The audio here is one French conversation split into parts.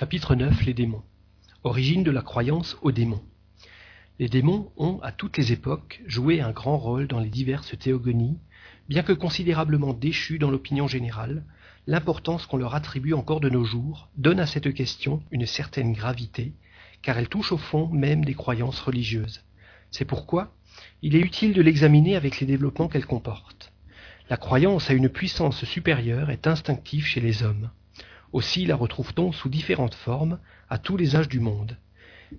Chapitre 9 Les démons. Origine de la croyance aux démons. Les démons ont, à toutes les époques, joué un grand rôle dans les diverses théogonies, bien que considérablement déchus dans l'opinion générale, l'importance qu'on leur attribue encore de nos jours donne à cette question une certaine gravité, car elle touche au fond même des croyances religieuses. C'est pourquoi il est utile de l'examiner avec les développements qu'elle comporte. La croyance à une puissance supérieure est instinctive chez les hommes. Aussi la retrouve-t-on sous différentes formes à tous les âges du monde.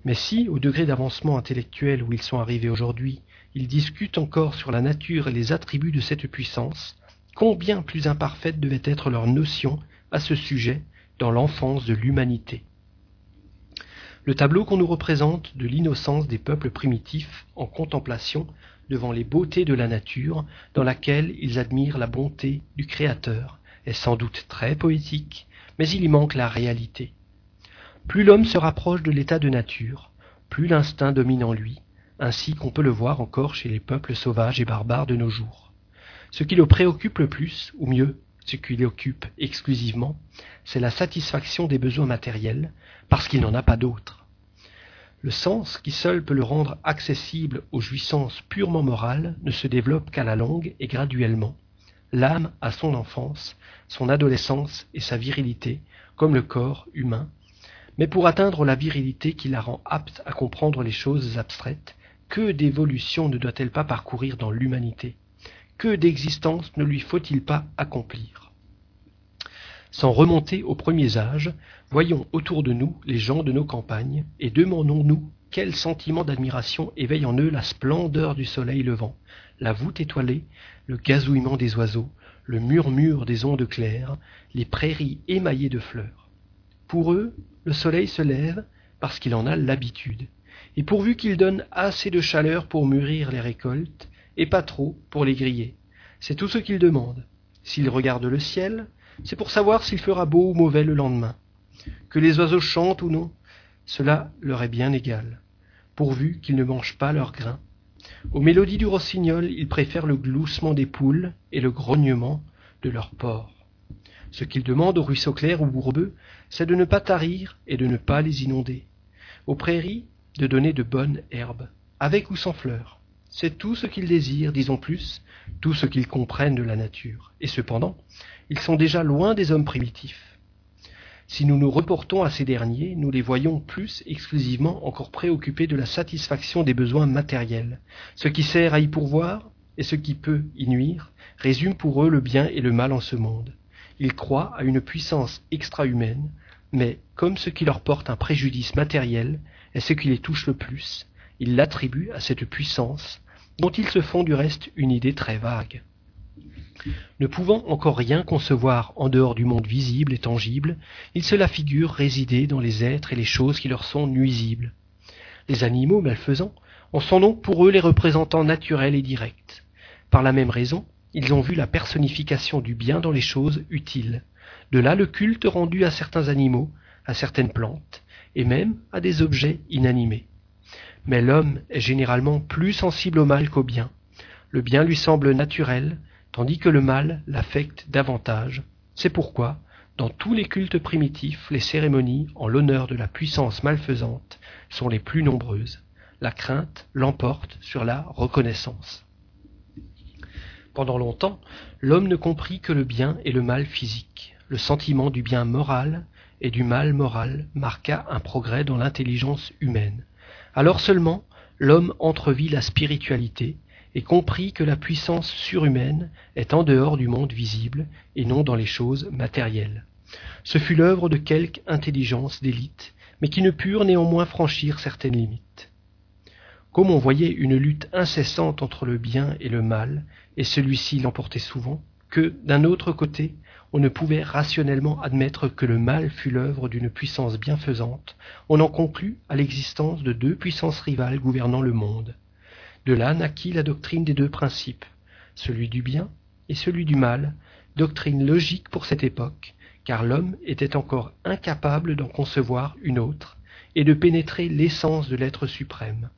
Mais si, au degré d'avancement intellectuel où ils sont arrivés aujourd'hui, ils discutent encore sur la nature et les attributs de cette puissance, combien plus imparfaite devait être leur notion à ce sujet dans l'enfance de l'humanité. Le tableau qu'on nous représente de l'innocence des peuples primitifs en contemplation devant les beautés de la nature dans laquelle ils admirent la bonté du Créateur est sans doute très poétique, mais il y manque la réalité. Plus l'homme se rapproche de l'état de nature, plus l'instinct domine en lui, ainsi qu'on peut le voir encore chez les peuples sauvages et barbares de nos jours. Ce qui le préoccupe le plus, ou mieux, ce qui l'occupe exclusivement, c'est la satisfaction des besoins matériels, parce qu'il n'en a pas d'autres. Le sens qui seul peut le rendre accessible aux jouissances purement morales ne se développe qu'à la longue et graduellement. L'âme a son enfance, son adolescence et sa virilité, comme le corps humain, mais pour atteindre la virilité qui la rend apte à comprendre les choses abstraites, que d'évolution ne doit-elle pas parcourir dans l'humanité? Que d'existence ne lui faut-il pas accomplir? Sans remonter aux premiers âges, voyons autour de nous les gens de nos campagnes, et demandons-nous quel sentiment d'admiration éveille en eux la splendeur du soleil levant, la voûte étoilée, le gazouillement des oiseaux, le murmure des ondes claires, les prairies émaillées de fleurs. Pour eux, le soleil se lève parce qu'il en a l'habitude, et pourvu qu'il donne assez de chaleur pour mûrir les récoltes, et pas trop pour les griller. C'est tout ce qu'ils demandent. S'ils regardent le ciel, c'est pour savoir s'il fera beau ou mauvais le lendemain. Que les oiseaux chantent ou non, cela leur est bien égal, pourvu qu'ils ne mangent pas leur grain. Aux mélodies du rossignol, ils préfèrent le gloussement des poules et le grognement de leurs porcs. Ce qu'ils demandent aux ruisseaux clairs ou bourbeux, c'est de ne pas tarir et de ne pas les inonder. Aux prairies, de donner de bonnes herbes, avec ou sans fleurs. C'est tout ce qu'ils désirent, disons plus, tout ce qu'ils comprennent de la nature. Et cependant, ils sont déjà loin des hommes primitifs. Si nous nous reportons à ces derniers, nous les voyons plus exclusivement encore préoccupés de la satisfaction des besoins matériels. Ce qui sert à y pourvoir et ce qui peut y nuire résume pour eux le bien et le mal en ce monde. Ils croient à une puissance extra-humaine, mais comme ce qui leur porte un préjudice matériel est ce qui les touche le plus, ils l'attribuent à cette puissance, dont ils se font du reste une idée très vague. Ne pouvant encore rien concevoir en dehors du monde visible et tangible, ils se la figurent résider dans les êtres et les choses qui leur sont nuisibles. Les animaux malfaisants en sont donc pour eux les représentants naturels et directs. Par la même raison, ils ont vu la personnification du bien dans les choses utiles. De là le culte rendu à certains animaux, à certaines plantes, et même à des objets inanimés. Mais l'homme est généralement plus sensible au mal qu'au bien. Le bien lui semble naturel, tandis que le mal l'affecte davantage. C'est pourquoi, dans tous les cultes primitifs, les cérémonies en l'honneur de la puissance malfaisante sont les plus nombreuses. La crainte l'emporte sur la reconnaissance. Pendant longtemps, l'homme ne comprit que le bien et le mal physique. Le sentiment du bien moral et du mal moral marqua un progrès dans l'intelligence humaine. Alors seulement l'homme entrevit la spiritualité et comprit que la puissance surhumaine est en dehors du monde visible et non dans les choses matérielles. Ce fut l'œuvre de quelque intelligence d'élite, mais qui ne purent néanmoins franchir certaines limites. Comme on voyait une lutte incessante entre le bien et le mal, et celui-ci l'emportait souvent, que, d'un autre côté, on ne pouvait rationnellement admettre que le mal fût l'œuvre d'une puissance bienfaisante, on en conclut à l'existence de deux puissances rivales gouvernant le monde. De là naquit la doctrine des deux principes, celui du bien et celui du mal, doctrine logique pour cette époque, car l'homme était encore incapable d'en concevoir une autre, et de pénétrer l'essence de l'être suprême.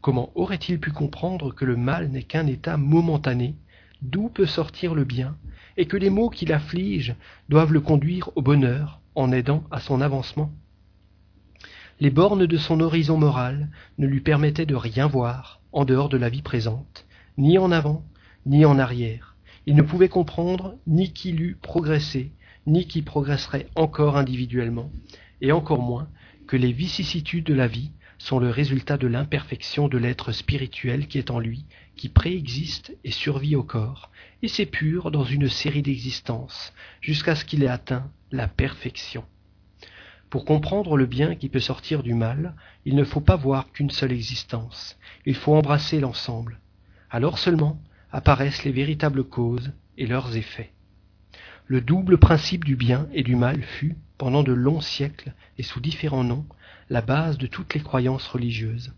Comment aurait-il pu comprendre que le mal n'est qu'un état momentané, d'où peut sortir le bien, et que les maux qui l'affligent doivent le conduire au bonheur, en aidant à son avancement? Les bornes de son horizon moral ne lui permettaient de rien voir en dehors de la vie présente, ni en avant, ni en arrière. Il ne pouvait comprendre ni qu'il eût progressé, ni qui progresserait encore individuellement, et encore moins que les vicissitudes de la vie sont le résultat de l'imperfection de l'être spirituel qui est en lui, qui préexiste et survit au corps, et s'épure dans une série d'existences, jusqu'à ce qu'il ait atteint la perfection. Pour comprendre le bien qui peut sortir du mal, il ne faut pas voir qu'une seule existence, il faut embrasser l'ensemble. Alors seulement apparaissent les véritables causes et leurs effets. Le double principe du bien et du mal fut, pendant de longs siècles et sous différents noms, la base de toutes les croyances religieuses.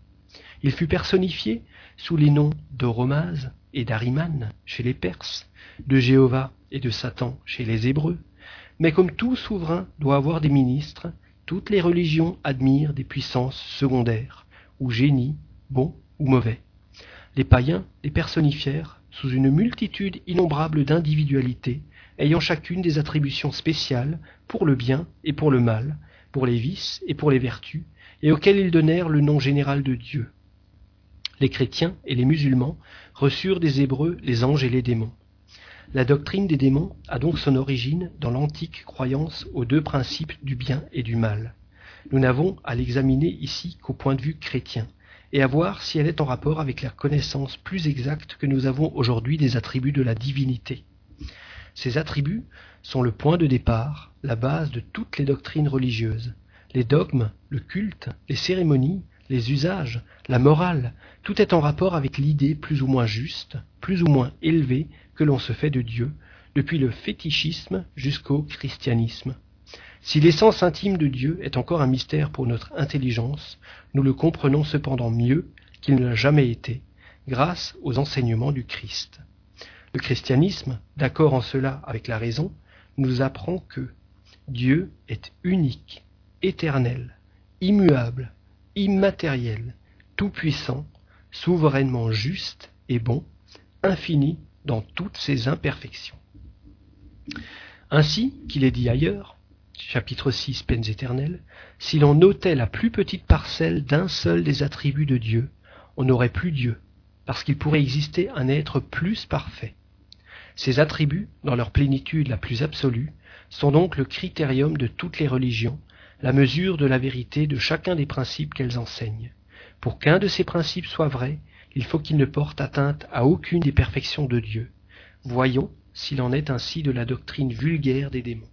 Il fut personnifié sous les noms d'Oromaz et d'Ariman chez les Perses, de Jéhovah et de Satan chez les Hébreux. Mais comme tout souverain doit avoir des ministres, toutes les religions admirent des puissances secondaires, ou génies, bons ou mauvais. Les païens les personnifièrent sous une multitude innombrable d'individualités, ayant chacune des attributions spéciales pour le bien et pour le mal, pour les vices et pour les vertus, et auxquels ils donnèrent le nom général de Dieu. Les chrétiens et les musulmans reçurent des Hébreux les anges et les démons. La doctrine des démons a donc son origine dans l'antique croyance aux deux principes du bien et du mal. Nous n'avons à l'examiner ici qu'au point de vue chrétien, et à voir si elle est en rapport avec la connaissance plus exacte que nous avons aujourd'hui des attributs de la divinité. Ces attributs sont le point de départ, la base de toutes les doctrines religieuses. Les dogmes, le culte, les cérémonies, les usages, la morale, tout est en rapport avec l'idée plus ou moins juste, plus ou moins élevée que l'on se fait de Dieu, depuis le fétichisme jusqu'au christianisme. Si l'essence intime de Dieu est encore un mystère pour notre intelligence, nous le comprenons cependant mieux qu'il ne l'a jamais été, grâce aux enseignements du Christ. Le christianisme, d'accord en cela avec la raison, nous apprend que Dieu est unique, éternel, immuable, immatériel, tout-puissant, souverainement juste et bon, infini dans toutes ses imperfections. Ainsi qu'il est dit ailleurs, chapitre 6, peines éternelles, si l'on notait la plus petite parcelle d'un seul des attributs de Dieu, on n'aurait plus Dieu, parce qu'il pourrait exister un être plus parfait. Ces attributs, dans leur plénitude la plus absolue, sont donc le critérium de toutes les religions, la mesure de la vérité de chacun des principes qu'elles enseignent. Pour qu'un de ces principes soit vrai, il faut qu'il ne porte atteinte à aucune des perfections de Dieu. Voyons s'il en est ainsi de la doctrine vulgaire des démons.